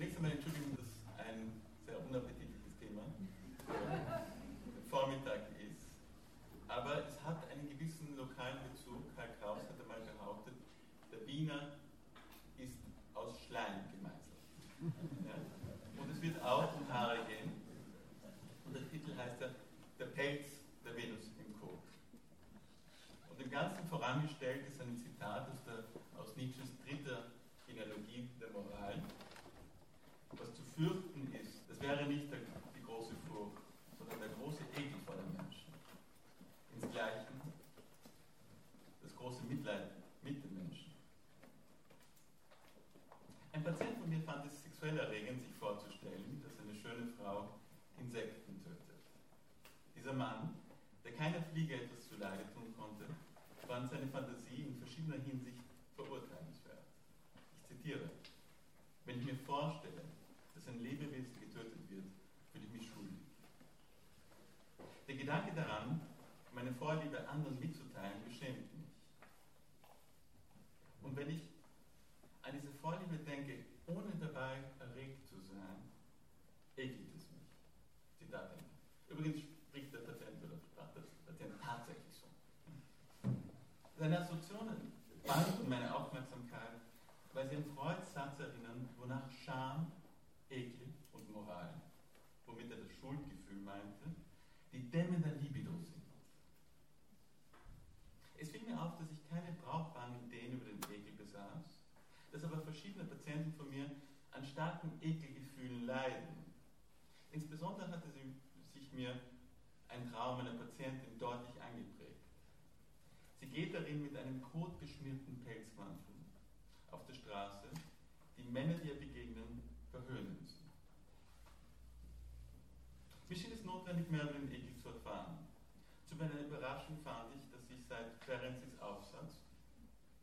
Zunächst einmal Entschuldigung, dass ein sehr unappetitliches Thema Vormittag ist. Aber es hat einen gewissen lokalen Bezug. Karl Kraus hat einmal behauptet, der Wiener ist aus Schleim gemeißelt. Ja? Und es wird auch um Haare gehen. Und der Titel heißt ja Der Pelz der Venus im Kot. Und dem Ganzen vorangestellt ist ein Zitat aus, der, aus Nietzsches dritter Genealogie der Moral. Was zu fürchten ist, das wäre nicht der, die große Furcht, sondern der große Ekel vor dem Menschen. Insgleichen das große Mitleid mit dem Menschen. Ein Patient von mir fand es sexuell erregend, sich vorzustellen, dass eine schöne Frau Insekten tötet. Dieser Mann, der keiner Fliege etwas zuleide tun konnte, fand seine Fantasie in verschiedener Hinsicht verurteilenswert. Ich zitiere, wenn ich mir vorstelle, dass ein Lebewesen getötet wird, fühle ich mich schuldig. Der Gedanke daran, meine Vorliebe anderen mitzuteilen, beschämt mich. Und wenn ich an diese Vorliebe denke, ohne dabei erregt zu sein, ekelt es mich. Zitat Ende. Übrigens spricht der Patient oder sprach der Patient tatsächlich so. Seine Assoziationen banden meine Aufmerksamkeit, weil sie an Freuds Satz erinnern, wonach Scham, Ekel und Moral, womit er das Schuldgefühl meinte, die Dämme der Libido sind. Es fiel mir auf, dass ich keine brauchbaren Ideen über den Ekel besaß, dass aber verschiedene Patienten von mir an starken Ekelgefühlen leiden. Insbesondere hatte sie sich mir ein Traum einer Patientin deutlich. Darin mit einem kotbeschmierten Pelzmantel auf der Straße, die Männer, die ihr begegnen, verhöhnen sie. Mir schien es notwendig, mehr über den Ekel zu erfahren. Zu meiner Überraschung fand ich, dass sich seit Ferenzis Aufsatz,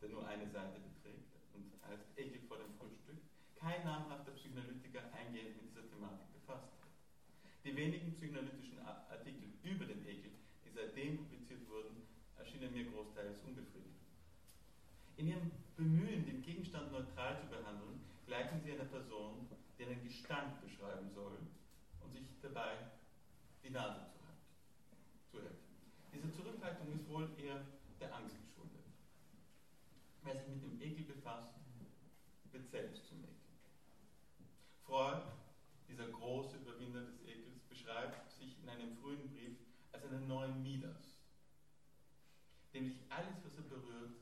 der nur eine Seite beträgt und heißt Ekel vor dem Frühstück, kein namhafter Psychoanalytiker eingehend mit dieser Thematik befasst hat. Die wenigen psychoanalytischen Artikel über den Ekel, die seitdem publiziert wurden, erschienen mir großteils unbefriedigend. In ihrem Bemühen, den Gegenstand neutral zu behandeln, gleichen sie einer Person, die einen Gestank beschreiben soll und sich dabei die Nase zuhält. Diese Zurückhaltung ist wohl eher der Angst geschuldet. Wer sich mit dem Ekel befasst, wird selbst zum Ekel. Freud, dieser große Überwinder des Ekels, beschreibt sich in einem frühen Brief als einen neuen Midas, dem sich alles, was er berührt,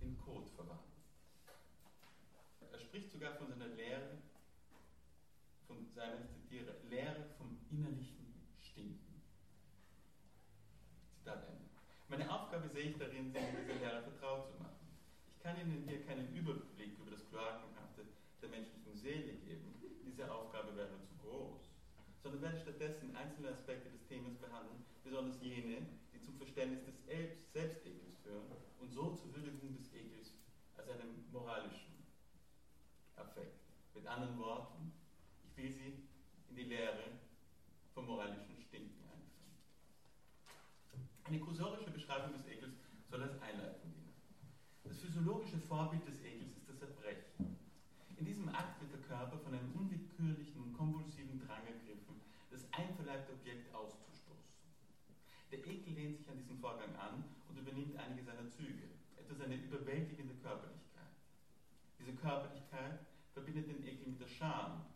in Kot verwandelt. Er spricht sogar von seiner Lehre, von seiner, ich zitiere, Lehre vom innerlichen Stinken. Zitat Ende. Meine Aufgabe sehe ich darin, Sie mit dieser Lehre vertraut zu machen. Ich kann Ihnen hier keinen Überblick über das Kloakenhafte der menschlichen Seele geben. Diese Aufgabe wäre zu groß. Sondern werde stattdessen einzelne Aspekte des Themas behandeln, besonders jene, die zum Verständnis des Selbstekels führen und so zur Würdigung des Ekels als einem moralischen Affekt. Mit anderen Worten, ich will Sie in die Lehre vom moralischen Stinken einführen. Eine kursorische Beschreibung des Ekels soll als Einleitung dienen. Das physiologische Vorbild des Ekels ist das Erbrechen. In diesem Akt wird der Körper von einem unwillkürlichen, konvulsiven Drang ergriffen, das einverleibte Objekt auszustoßen. Der Ekel lehnt sich an diesem Vorgang an und übernimmt einige seiner Züge, etwa seine überwältigende Körperlichkeit. Diese Körperlichkeit verbindet den Ekel mit der Scham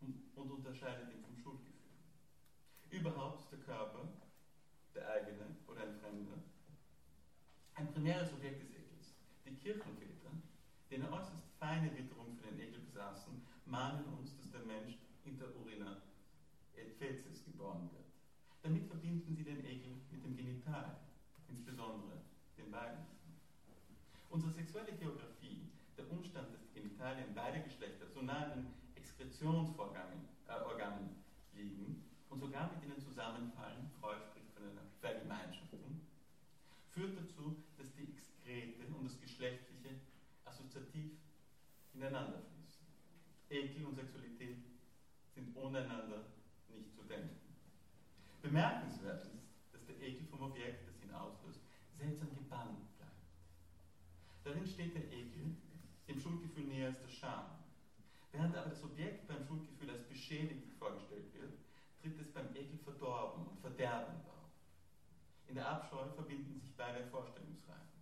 und unterscheidet ihn vom Schuldgefühl. Überhaupt ist der Körper, der eigene oder ein Fremder, ein primäres Objekt des Ekels. Die Kirchenväter, die eine äußerst feine Witterung für den Ekel besaßen, mahnen uns, dass der Mensch inter urina et geboren wird. Damit verbinden sie den Ekel mit dem Genital, insbesondere den weiblichen. Unsere sexuelle Geografie, der Umstand, die Genitalien beider Geschlechter so nah an den Exkretionsorganen äh, liegen und sogar mit ihnen zusammenfallen, Freud spricht von einer Vergemeinschaftung, führt dazu, dass die Exkrete und das Geschlechtliche assoziativ ineinander fließen. Ekel und Sexualität sind ohne einander nicht zu denken. Bemerkenswert ist, dass der Ekel vom Objekt, das ihn auslöst, seltsam gebannt bleibt. Darin steht der Ekel dem Schuldgefühl näher als der Scham. Während aber das Objekt beim Schuldgefühl als beschädigt vorgestellt wird, tritt es beim Ekel verdorben und verderbend auf. In der Abscheu verbinden sich beide Vorstellungsreihen.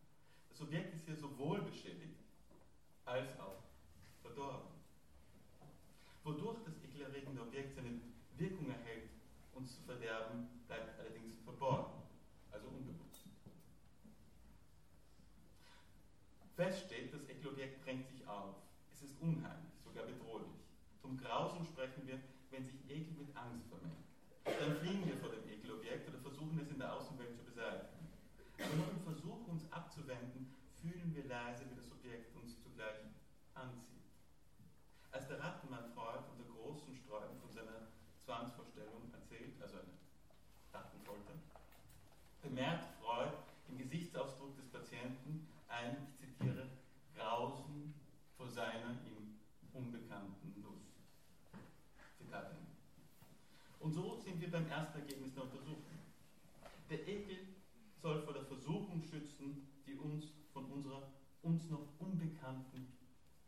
Das Objekt ist hier sowohl beschädigt als auch verdorben. Wodurch das ekelerregende Objekt seine Wirkung erhält, uns zu verderben, bleibt allerdings verborgen, also unbewusst. Fest steht, das Ekelobjekt drängt sich auf. Es unheimlich, sogar bedrohlich. Zum Grausen sprechen wir, wenn sich Ekel mit Angst vermengt. Dann fliehen wir vor dem Ekelobjekt oder versuchen es in der Außenwelt zu beseitigen. Aber nur im Versuch, uns abzuwenden, fühlen wir leise, wie das Objekt uns zugleich anzieht. Als der Rattenmann Freud unter großen Sträuben von seiner Zwangsvorstellung erzählt, also eine Rattenfolter, bemerkt Freud im Gesichtsausdruck des Patienten ein, ich zitiere, Grausen vor seiner ihm unbekannten Lust. Zitat Ende. Und so sind wir beim ersten Ergebnis der Untersuchung. Der Ekel soll vor der Versuchung schützen, die uns von unserer uns noch unbekannten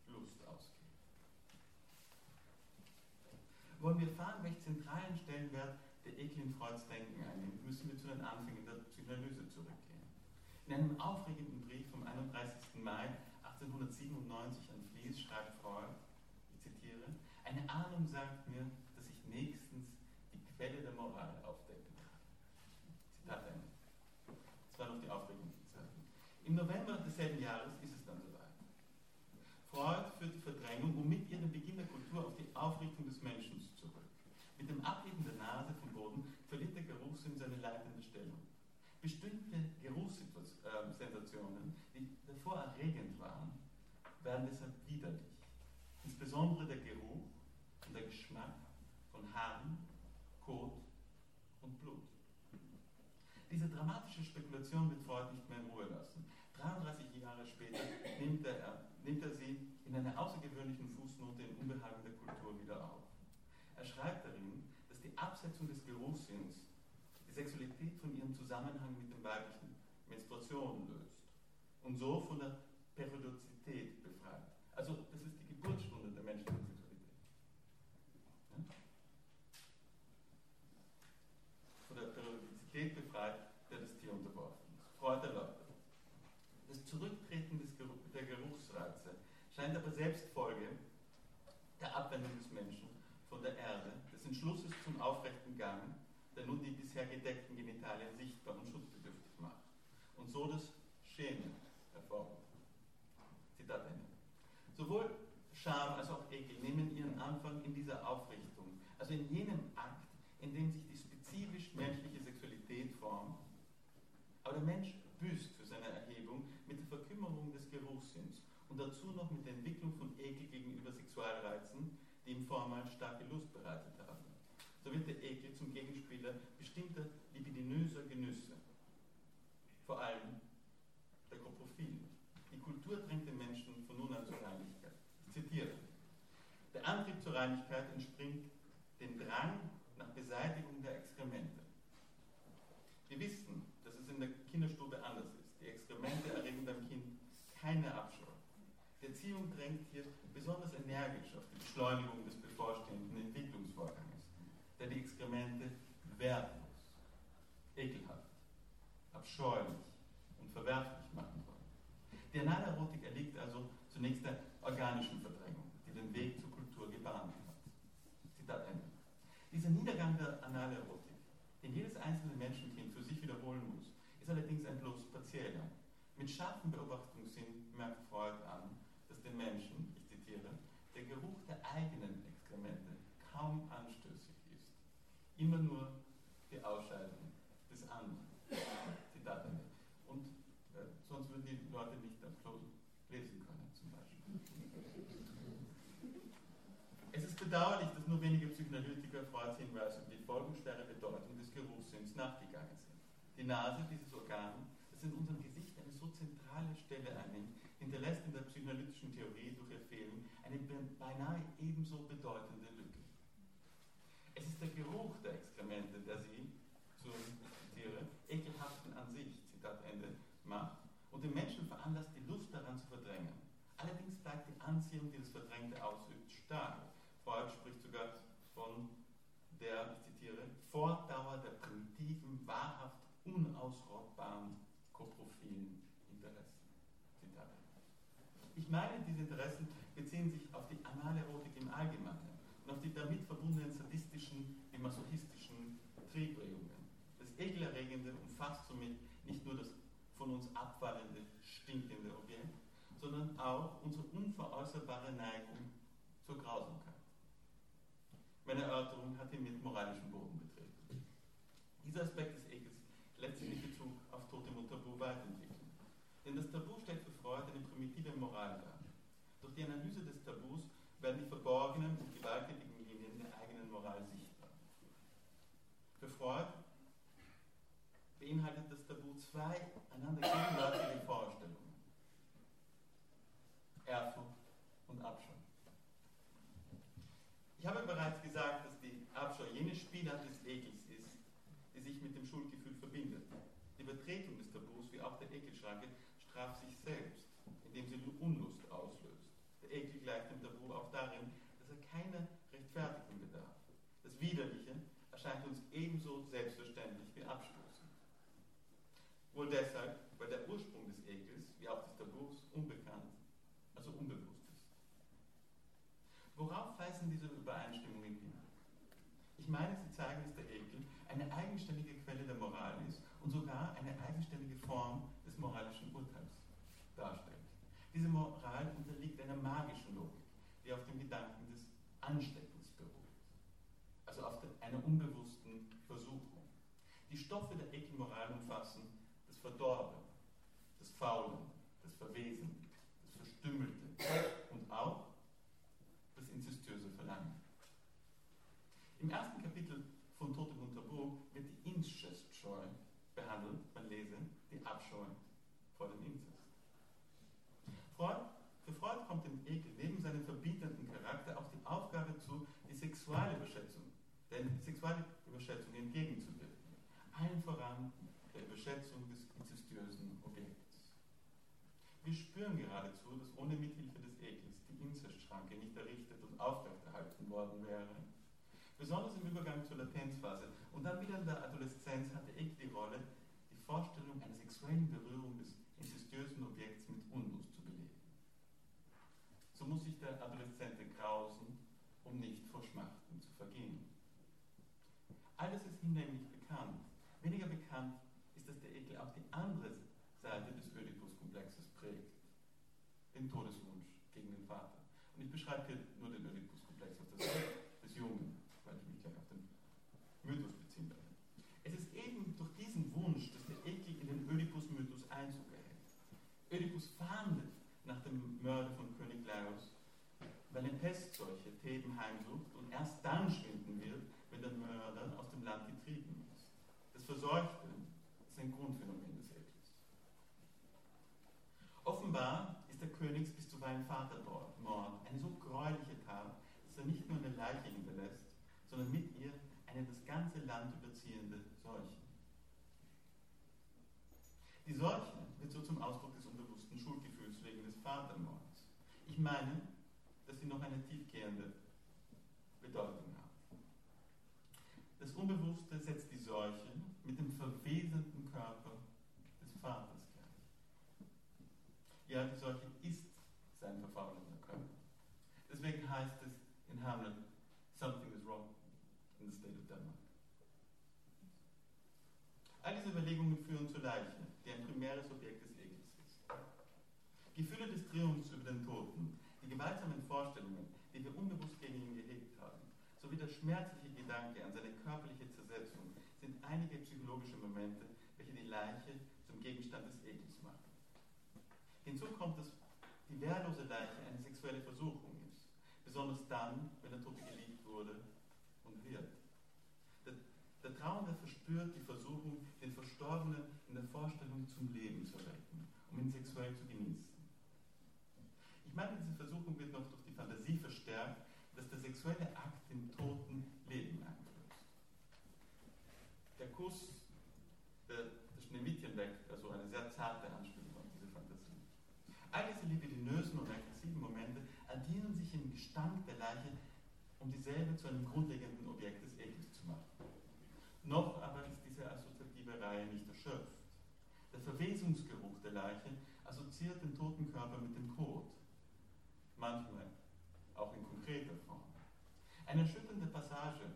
Lust ausgeht. Wollen wir erfahren, welchen zentralen Stellenwert der Ekel in Freuds Denken einnimmt, müssen wir zu den Anfängen der Psychoanalyse zurückgehen. In einem aufregenden Brief vom 31. Mai 1897 an Flies schreibt Freud, ich zitiere, eine Ahnung sagt mir, dass ich nächstens die Quelle der Moral aufdecken kann. Zitat Ende. Das war noch die aufregenden Zeiten. Im November desselben Jahres ist es dann soweit. Freud führt die Verdrängung und mit ihr den Beginn der Kultur auf die Aufrichtung des Menschen zurück. Mit dem Abheben der Nase vom Boden verliert der Geruchssinn seine leitende Stellung. Bestimmte Geruchssensationen, die davor erregend waren, werden deshalb widerlich. Insbesondere der Geruch und der Geschmack von Haaren, Kot und Blut. Diese dramatische Spekulation wird Freud nicht mehr in Ruhe lassen. 33 Jahre später nimmt er, nimmt er sie in einer außergewöhnlichen Fußnote in Unbehagen der Kultur wieder auf. Er schreibt darin, dass die Absetzung des Geruchssinns die Sexualität von ihrem Zusammenhang weiblichen Menstruationen löst und so von der Periodizität befreit. Also das ist die Geburtsstunde der menschlichen Sexualität. Von der Periodizität befreit, der das Tier unterworfen ist. Freud erläutert. Das Zurücktreten des Geruch, der Geruchsreize scheint aber selbst Folge der Abwendung des Menschen von der Erde, des Entschlusses zum aufrechten Gang, der nun die bisher gedeckten Genitalien sichtbar und macht das Schämen hervorruft. Zitat Ende. Sowohl Scham als auch Ekel nehmen ihren Anfang in dieser Aufrichtung, also in jenem Akt, in dem sich die spezifisch menschliche Sexualität formt. Aber der Mensch büßt für seine Erhebung mit der Verkümmerung des Geruchssinns und dazu noch mit der Entwicklung von Ekel gegenüber Sexualreizen, die ihm vormals starke Lust bereitet haben. So wird der Ekel zum Gegenspieler bestimmter libidinöser Genüsse, allem der Koprophilen. Die Kultur drängt den Menschen von nun an zur Reinlichkeit. Ich zitiere. Der Antrieb zur Reinlichkeit entspringt dem Drang nach Beseitigung der Exkremente. Wir wissen, dass es in der Kinderstube anders ist. Die Exkremente erregen beim Kind keine Abscheu. Die Erziehung drängt hier besonders energisch auf die Beschleunigung des bevorstehenden Entwicklungsvorgangs, der die Exkremente wertlos, ekelhaft, abscheulich und verwerflich machen soll. Die Analerotik erliegt also zunächst der organischen Verdrängung, die den Weg zur Kultur gebahnt hat. Zitat Ende. Dieser Niedergang der Analerotik, den jedes einzelne Menschenkind für sich wiederholen muss, ist allerdings ein bloß partieller. Mit scharfem Beobachtungssinn merkt Freud an, dass den Menschen, ich zitiere, der Geruch der eigenen Exkremente kaum anstößig ist. Immer nur die Ausscheidung des anderen. Zitat Ende. Und äh, sonst würden die Leute nicht am Klo lesen können, zum Beispiel. Es ist bedauerlich, dass nur wenige Psychoanalytiker Freuds Hinweis über die folgenschwere Bedeutung des Geruchssinns nachgegangen sind. Die Nase, dieses Organ, das in unserem Gesicht eine so zentrale Stelle einnimmt, hinterlässt in der psychoanalytischen Theorie durch ihr Fehlen eine beinahe ebenso bedeutende Lücke. Es ist der Geruch der Exkremente, der sie zur zitiere, ekelhaften an sich, Zitat Ende, macht und den Menschen veranlasst, die Lust daran zu verdrängen. Allerdings bleibt die Anziehung, die das Verdrängte ausübt, stark. Freud spricht sogar von der, ich zitiere, Fortdauer der primitiven, wahrhaft unausrottbaren koprophilen Interessen. Zitat. Ich meine, diese Interessen beziehen sich auf die Analerotik im Allgemeinen und auf die damit verbundenen sadistischen wie masochistischen Triebregungen. Das Ekelerregende umfasst somit nicht nur das von uns abfallende, stinkende Objekt, sondern auch unsere unveräußerbare Neigung zur Grausamkeit. Meine Erörterung hat ihn mit moralischem Boden betreten. Dieser Aspekt des Ekels lässt sich in Bezug auf Totem und Tabu weiterentwickeln. Denn das Tabu stellt für Freud eine primitive Moral dar. Durch die Analyse des Tabus werden die verborgenen und gewalttätigen Linien der eigenen Moral sichtbar. Für Freud beinhaltet das Tabu zwei einander gegenwärtige Vorstellungen. Ehrfurcht und Abscheu. Ich habe bereits gesagt, dass die Abscheu jene Spielart des Ekels ist, die sich mit dem Schuldgefühl verbindet. Die Übertretung des Tabus, wie auch der Ekelschranke, straft sich selbst, indem sie Unlust auslöst. Der Ekel gleicht dem Tabu auch darin, dass er keiner Rechtfertigung bedarf. Das Widerliche erscheint uns ebenso selbstverständlich wie abstoßend. Wohl deshalb, weil der Ursprung des Ekels, wie auch des Tabus, unbekannt, also unbewusst ist. Worauf weisen diese Übereinstimmungen hin? Ich meine, sie zeigen, dass der Ekel eine eigenständige Quelle der Moral ist und sogar eine eigenständige Form des moralischen Urteils darstellt. Diese Moral unterliegt einer magischen Logik, die auf dem Gedanken des Ansteckens beruht, also auf einer unbewussten Versuchung. Die Stoffe der Ekelmoral umfassen das Verdorben, das Faulen, das Verwesen, das Verstümmelte und auch das inzestiöse Verlangen. Im ersten Kapitel von Totem und Tabu wird die Inzestscheu behandelt, man lese die Abscheu vor dem Inzest. Freud, für Freud kommt dem Ekel neben seinem verbietenden Charakter auch die Aufgabe zu, die Sexualüberschätzung, der Sexualüberschätzung entgegenzuwirken. Allen voran der Überschätzung des inzestiösen Objekts. Spüren geradezu, dass ohne Mithilfe des Ekels die Inzestschranke nicht errichtet und aufrechterhalten worden wäre. Besonders im Übergang zur Latenzphase und dann wieder in der Adoleszenz hatte Ekel die Rolle, die Vorstellung einer sexuellen Berührung des inzestiösen Objekts mit Unlust zu belegen. So muss sich der Adoleszente grausen, um nicht vor Schmachten zu vergehen. Alles ist hinlänglich bekannt. Weniger bekannt ist, dass der Ekel auch die andere Seite des Oedipus-Komplexes prägt, den Todeswunsch gegen den Vater. Und ich beschreibe hier nur den Oedipus-Komplex Seite des Jungen, weil ich mich gleich auf den Mythos beziehen werde. Es ist eben durch diesen Wunsch, dass der Ekel in den Oedipus-Mythos Einzug erhält. Oedipus fahndet nach dem Mörder von König Laos, weil eine Pestseuche Theben heimsucht und erst dann schwinden wird, wenn der Mörder aus dem Land getrieben ist. Das Verseuchte ist ein Grundphänomen des Ekels. Offenbar bis zuweilen Vatermord eine so gräuliche Tat, dass er nicht nur eine Leiche hinterlässt, sondern mit ihr eine das ganze Land überziehende Seuche. Die Seuche wird so zum Ausdruck des unbewussten Schuldgefühls wegen des Vatermords. Ich meine, dass sie noch eine tiefgehende Bedeutung hat. Das Unbewusste setzt die Seuche mit dem verwesenden Körper des Vaters gleich. Ja, die Seuche ist sein verfaulender Körper. Deswegen heißt es in Hamlet, something is wrong in the state of Denmark. All diese Überlegungen führen zur Leiche, die ein primäres Objekt des Ekels ist. Gefühle des Triumphs über den Toten, die gewaltsamen Vorstellungen, die wir unbewusst gegen ihn gehegt haben, sowie der schmerzliche Gedanke an seine körperliche Zersetzung sind einige psychologische Momente, welche die Leiche zum Gegenstand des Ekels machen. Hinzu kommt, dass die wehrlose Leiche eine sexuelle Versuchung ist, besonders dann, wenn der Tote geliebt wurde und wird. Der, der Trauernde verspürt die Versuchung, den Verstorbenen in der Vorstellung zum Leben zu erwecken, um ihn sexuell zu genießen. Ich meine, diese Versuchung wird noch durch die Fantasie verstärkt, dass der sexuelle Akt dem Toten Leben einflößt. Der Kuss der, der Schneewittchen weckt also eine sehr zarte Anspielung auf diese Fantasie. All diese libidinösen und aggressiven Momente addieren addieren sich im Gestank der Leiche, um dieselbe zu einem grundlegenden Objekt des Ekels zu machen. Noch aber ist diese assoziative Reihe nicht erschöpft. Der Verwesungsgeruch der Leiche assoziiert den toten Körper mit dem Kot, manchmal auch in konkreter Form. Eine erschütternde Passage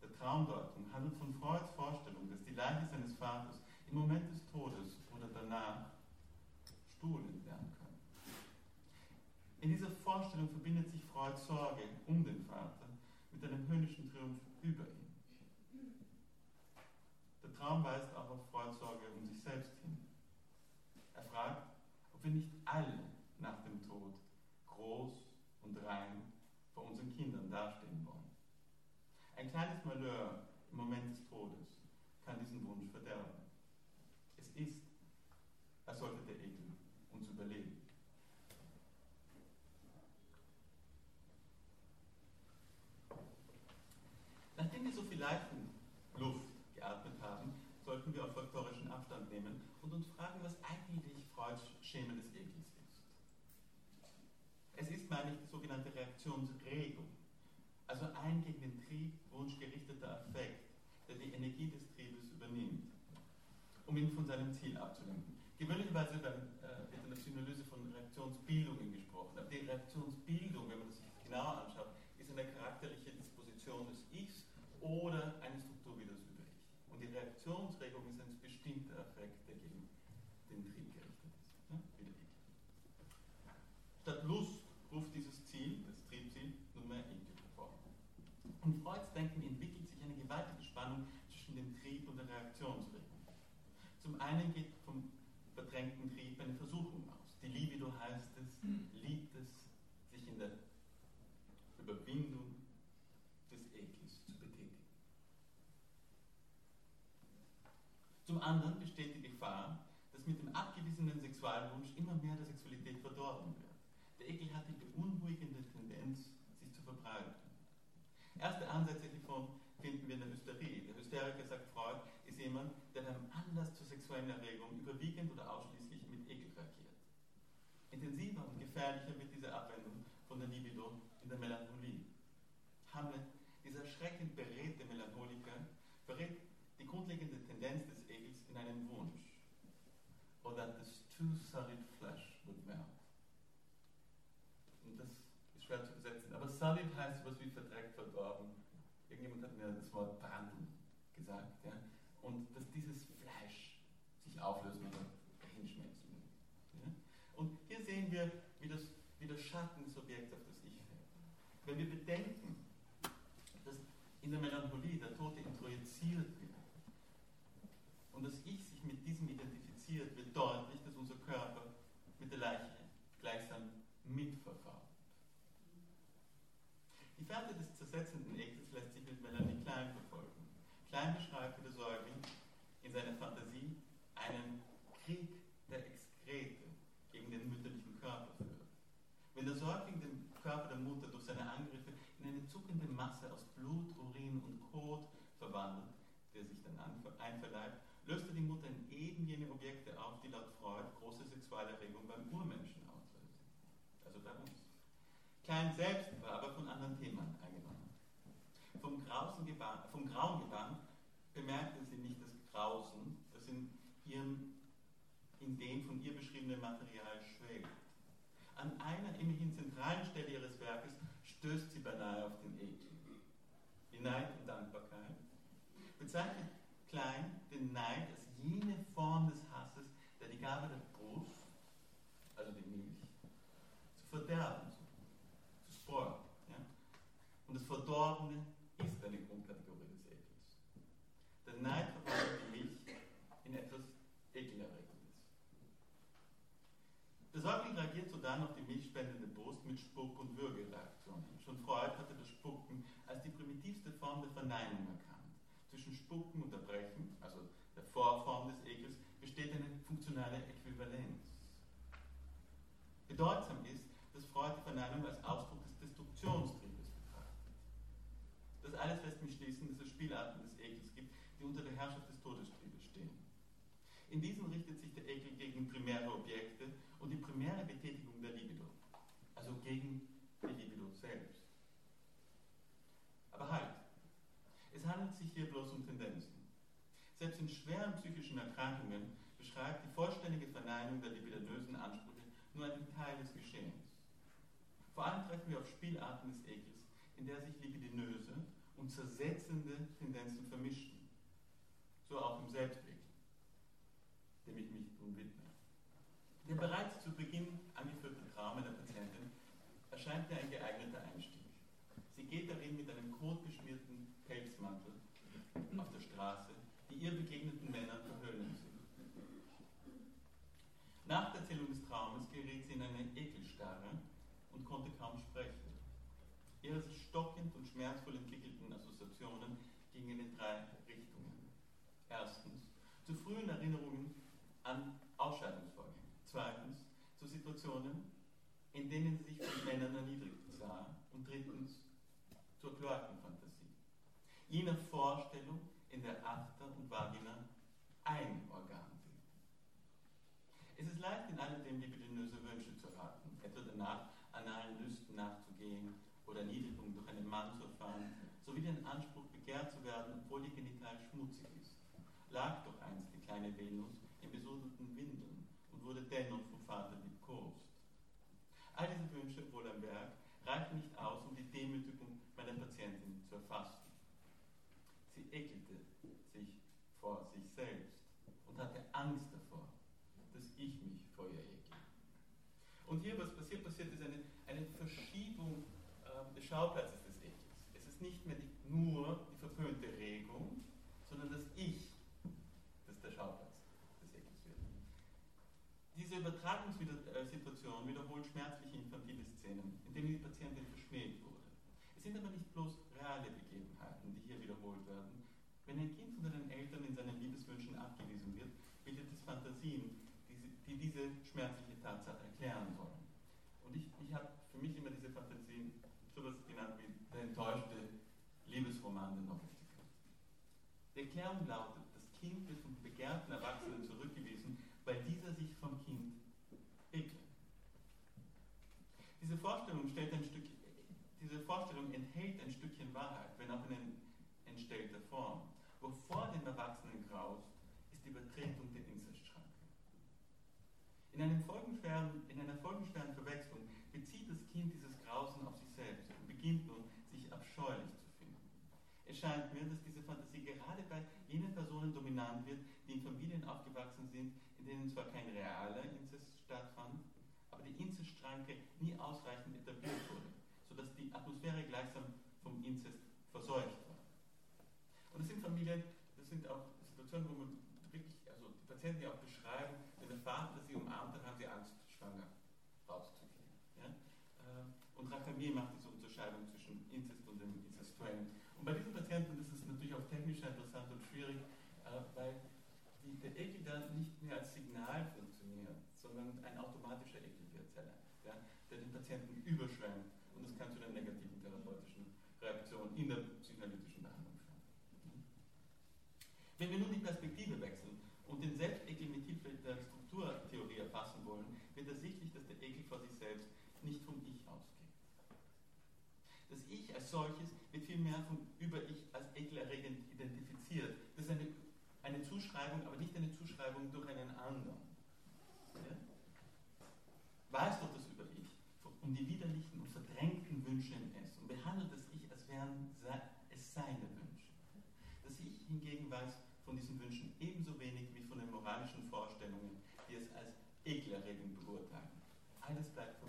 der Traumdeutung handelt von Freuds Vorstellung, dass die Leiche seines Vaters im Moment des Todes oder danach stohlen werden kann. In dieser Vorstellung verbindet sich Freuds Sorge um den Vater mit einem höhnischen Triumph über ihn. Der Traum weist auch auf Freuds Sorge um sich selbst hin. Er fragt, ob wir nicht alle nach dem Tod groß und rein vor unseren Kindern dastehen wollen. Ein kleines Malheur im Moment des Todes kann diesen Wunsch verderben. Es ist, als sollte der Ekel uns überleben. Nachdem wir so viel Leichenluft geatmet haben, sollten wir auf faktorischen Abstand nehmen und uns fragen, was eigentlich Freuds Schema des Ekels ist. Es ist, meine ich, die sogenannte Reaktionsregung, also ein gegen den Triebwunsch gerichteter Affekt, der die Energie des Triebes übernimmt, um ihn von seinem Ziel abzulenken. Gewöhnlicherweise beim, äh, wird in der Psychoanalyse von Reaktionsbildungen gesprochen, aber die Reaktionsbildung, wenn man das sich genauer anschaut, ist eine charakterliche Disposition des Ichs oder eine Struktur wie das über Ich. Und die Reaktionsregung ist ein bestimmter Affekt, der gegen den Trieb gerichtet ist. Ne? Wie der Ekel. Statt Lust ruft dieses Ziel, das Triebziel, nunmehr Ekel hervor. Und Freuds Denken entwickelt sich eine gewaltige Spannung zwischen dem Trieb und der Reaktionsregung. Zum einen geht vom verdrängten Trieb eine Versuchung aus. Die Libido heißt es, liebt es, sich in der Überwindung des Ekels zu betätigen. Zum anderen besteht die Gefahr, dass mit dem abgewiesenen Sexualwunsch immer mehr der Sexualität verdorben wird. Der Ekel hat die beunruhigende Tendenz, sich zu verbreiten. Erste Ansätze hiervon finden wir in der Hysterie. Der Hysteriker, sagt Freud, ist jemand, der beim Anlass zur sexuellen Erregung überwiegend oder ausschließlich mit Ekel reagiert. Intensiver und gefährlicher wird diese Abwendung von der Libido in der Melancholie. Hamlet, dieser erschreckend beredte Melancholiker, verrät die grundlegende Tendenz des Ekels in einen Wunsch. Or that this too solid flesh would melt. Und das ist schwer zu solid heißt was wie verdreckt, verdorben. Irgendjemand hat mir das Wort Branden gesagt. Ja? Und dass dieses Fleisch sich auflösen oder hinschmelzen. Ja? Und hier sehen wir, wie, das, wie der Schatten des Objekts auf das Ich fällt. Wenn wir bedenken, dass in der Melancholie der Tote introjiziert wird und das Ich sich mit diesem identifiziert, wird deutlich, dass unser Körper mit der Leiche gleichsam mitverfahrt. Die Fährte des zersetzenden Ekels lässt sich mit Melanie Klein verfolgen. Klein beschreibt, wie der Säugling in seiner Fantasie einen Krieg der Exkrete gegen den mütterlichen Körper führt. Wenn der Säugling den Körper der Mutter durch seine Angriffe in eine zuckende Masse aus Blut, Urin und Kot verwandelt, der sich dann einverleibt, löst er die Mutter in eben jene Objekte auf, die laut Freud große Sexualerregung beim Urmenschen auslösen. Also bei uns. Klein selbst war aber von anderen Themen eingenommen. Vom, vom Grauen gewarnt, bemerkte sie nicht das Grausen, das in, ihrem, in dem von ihr beschriebenen Material schwelgt. An einer immerhin zentralen Stelle ihres Werkes stößt sie beinahe auf den Ekel. Die Neid und Dankbarkeit bezeichnet Klein den Neid als jene Form des Hasses, der die Gabe der Brust, also die Milch, zu verderben zu sporen. Ja? Und das Verdorbene ist eine Grundkategorie des Ekels. Der Neid verwandelt die Milch in etwas Ekelerregendes. Der Säugling reagiert sodann auf die milchspendende Brust mit Spuck- und Würgereaktionen. Schon Freud hatte das Spucken als die primitivste Form der Verneinung funktionale Äquivalenz. Bedeutsam ist, dass Freud die Verneinung als Ausdruck des Destruktionstriebes betrachtet. Das alles lässt mich schließen, dass es Spielarten des Ekels gibt, die unter der Herrschaft des Todestriebes stehen. In diesen richtet sich der Ekel gegen primäre Objekte und die primäre Betätigung der Libido, also gegen die Libido selbst. Aber halt, es handelt sich hier bloß um Tendenzen. Selbst in schweren psychischen Erkrankungen beschreibt die vollständige Verneinung der libidinösen Ansprüche nur einen Teil des Geschehens. Vor allem treffen wir auf Spielarten des Ekels, in der sich libidinöse und zersetzende Tendenzen vermischen. So auch im Selbstweg, dem ich mich nun widme. Der bereits zu Beginn angeführte Traum einer Patientin erscheint mir ein geeigneter Einstieg. Sie geht darin mit einem kotbeschmierten Pelzmantel auf der Straße, die ihr begegneten Männern verhöhnen sind. Nach der Erzählung des Traumes geriet sie in eine Ekelstarre und konnte kaum sprechen. Ihre sich stockend und schmerzvoll entwickelten Assoziationen gingen in drei Richtungen. Erstens zu frühen Erinnerungen an Ausscheidungsfolgen. Zweitens zu Situationen, in denen sie sich von Männern erniedrigt sah. Und drittens zur Kloakenfantasie. Jener Vorstellung, in der After und Vagina ein Organ sind. Es ist leicht, in alledem libidinöse Wünsche zu raten, etwa danach analen Lüsten nachzugehen oder Erniedrigung durch einen Mann zu erfahren, sowie den Anspruch, begehrt zu werden, obwohl ihr Genital schmutzig ist. Lag doch einst die kleine Venus in besudelten Windeln und wurde dennoch vom Vater liebkost. All diese Wünsche, wohl am Werk, reichen nicht aus, um die Demütigung meiner Patientin zu erfassen. Sie ekelte sich vor sich selbst und hatte Angst davor, dass ich mich vor ihr ekel. Und hier, was passiert, passiert ist eine, eine Verschiebung des Schauplatzes des Ekels. Es ist nicht mehr die, nur die verpönte Regung, sondern das Ich, das der Schauplatz des Ekels wird. Diese Übertragungssituation wiederholt schmerzliche infantile Szenen, in denen die Patientin verschmäht wurde. Es sind aber nicht bloß reale Begebenheiten, die hier wiederholt werden. Wenn ein Kind von seinen Eltern in seinen Liebeswünschen abgewiesen wird, bildet es Fantasien, die, diese schmerzliche Tatsache erklären sollen. Und ich, ich habe für mich immer diese Fantasien sowas genannt wie der enttäuschte Liebesroman der Noveltiker. Die Erklärung lautet, das Kind wird vom begehrten Erwachsenen zurückgewiesen, weil dieser sich vom Kind ekelt. Diese Vorstellung stellt ein Stück, diese Vorstellung enthält ein Stückchen Wahrheit, wenn auch in entstellter Form. Wo vor dem Erwachsenen graust, ist die Übertretung der Inzestschranke. In, in einer folgenschweren Verwechslung bezieht das Kind dieses Grausen auf sich selbst und beginnt nun, sich abscheulich zu finden. Es scheint mir, dass Fantasie jenen Personen dominant wird, die in Familien aufgewachsen sind, in denen zwar kein realer Inzest stattfand, aber die Inzestschranke nie ausreichend etabliert wurde, sodass die Atmosphäre gleichsam vom Inzest verseucht war. Und es sind Familien, das sind auch Situationen, wo man wirklich, also die Patienten, die auch beschreiben, wenn der Vater sie umarmt, dann haben sie Angst, schwanger rauszugehen. Ja? Äh, und Racamier macht diese Unterscheidung zwischen Inzest und dem Inzestuellen. Und bei diesen Patienten ist es natürlich auch technisch interessant und schwierig, äh, weil die, der Ekel da nicht mehr als Signal funktioniert, sondern ein automatischer Ekel wird, ja, der den Patienten überschwemmt. Und das kann zu einer negativen therapeutischen Reaktion in der psychoanalytischen Behandlung führen. Wenn wir nun die Perspektive wechseln und den Selbstekel mit Hilfe der Strukturtheorie erfassen wollen, wird ersichtlich, dass der Ekel vor sich selbst nicht vom Ich ausgeht. Das Ich als solches wird vielmehr vom Über-Ich als ekelerregend identifiziert. Das ist eine eine Zuschreibung, aber nicht eine Zuschreibung durch einen anderen. Ja? Weiß doch das über Ich, um die widerlichen und verdrängten Wünsche in es und behandelt das Ich, als wären es seine Wünsche. Das Ich hingegen weiß von diesen Wünschen ebenso wenig wie von den moralischen Vorstellungen, die es als ekelerregend beurteilen. Alles bleibt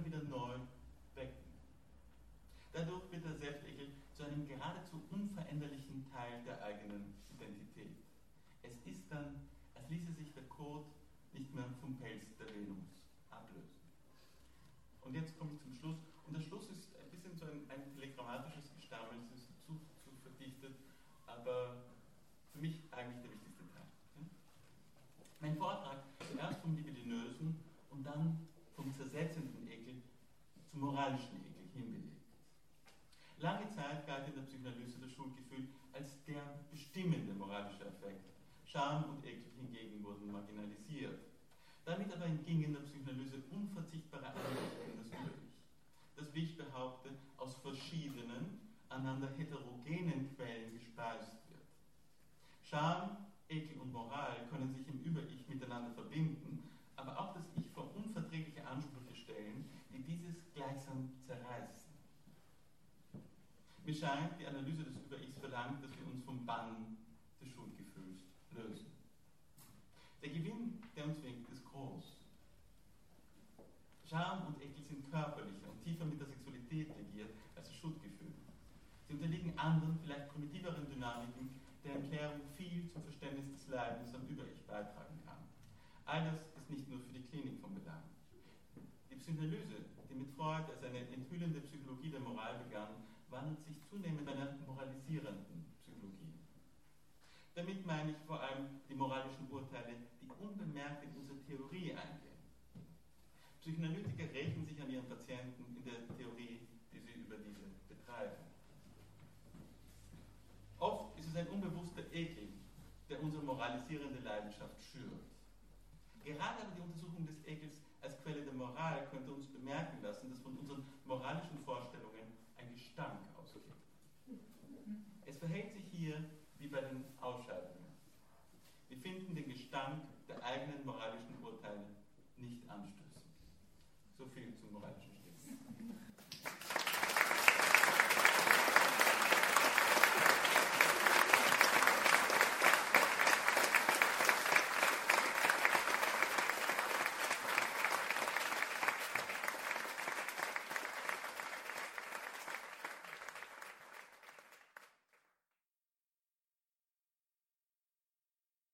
immer wieder neu wecken. Dadurch wird der Selbstlächeln zu einem geradezu unveränderlichen Teil der eigenen Identität. Es ist dann, als ließe sich der Kot nicht mehr vom Pelz der Venus ablösen. Und jetzt komme ich zum Schluss. Und der Schluss ist ein bisschen so ein, ein telegrammatisches Gestammel, es ist zu, zu verdichtet, aber für mich eigentlich der wichtigste Teil. Mein Vortrag zuerst vom Libidinösen und dann vom Zersetzenden moralischen Ekel hinbelegt. Lange Zeit galt in der Psychoanalyse das Schuldgefühl als der bestimmende moralische Effekt. Scham und Ekel hingegen wurden marginalisiert. Damit aber entging in der Psychoanalyse unverzichtbare Anrichtung das Über-Ich, das, wie ich behaupte, aus verschiedenen, einander heterogenen Quellen gespeist wird. Scham, Ekel und Moral können sich im Über-Ich miteinander verbinden, aber auch das Ich vor unverträgliche Ansprüche stellen, die dieses gleichsam zerreißen. Mir scheint, die Analyse des Über-Ichs verlangt, dass wir uns vom Bann des Schuldgefühls lösen. Der Gewinn, der uns winkt, ist groß. Scham und Ekel sind körperlicher und tiefer mit der Sexualität legiert als das Schuldgefühl. Sie unterliegen anderen, vielleicht primitiveren Dynamiken, deren Klärung viel zum Verständnis des Leidens am Über-Ich beitragen kann. All das ist nicht nur für die Klinik von Belang. Die Psychoanalyse, die mit Freud als eine enthüllende Psychologie der Moral begann, wandelt sich zunehmend einer moralisierenden Psychologie. Damit meine ich vor allem die moralischen Urteile, die unbemerkt in unsere Theorie eingehen. Psychoanalytiker rächen sich an ihren Patienten in der Theorie, die sie über diese betreiben. Oft ist es ein unbewusster Ekel, der unsere moralisierende Leidenschaft schürt. Gerade aber die Untersuchung des Ekels als Quelle der Moral könnte uns bemerken lassen, dass von unseren moralischen Vorstellungen ein Gestank ausgeht. Es verhält sich hier wie bei den Ausscheidungen. Wir finden den Gestank der eigenen moralischen Urteile nicht anstößig. So viel zum moralischen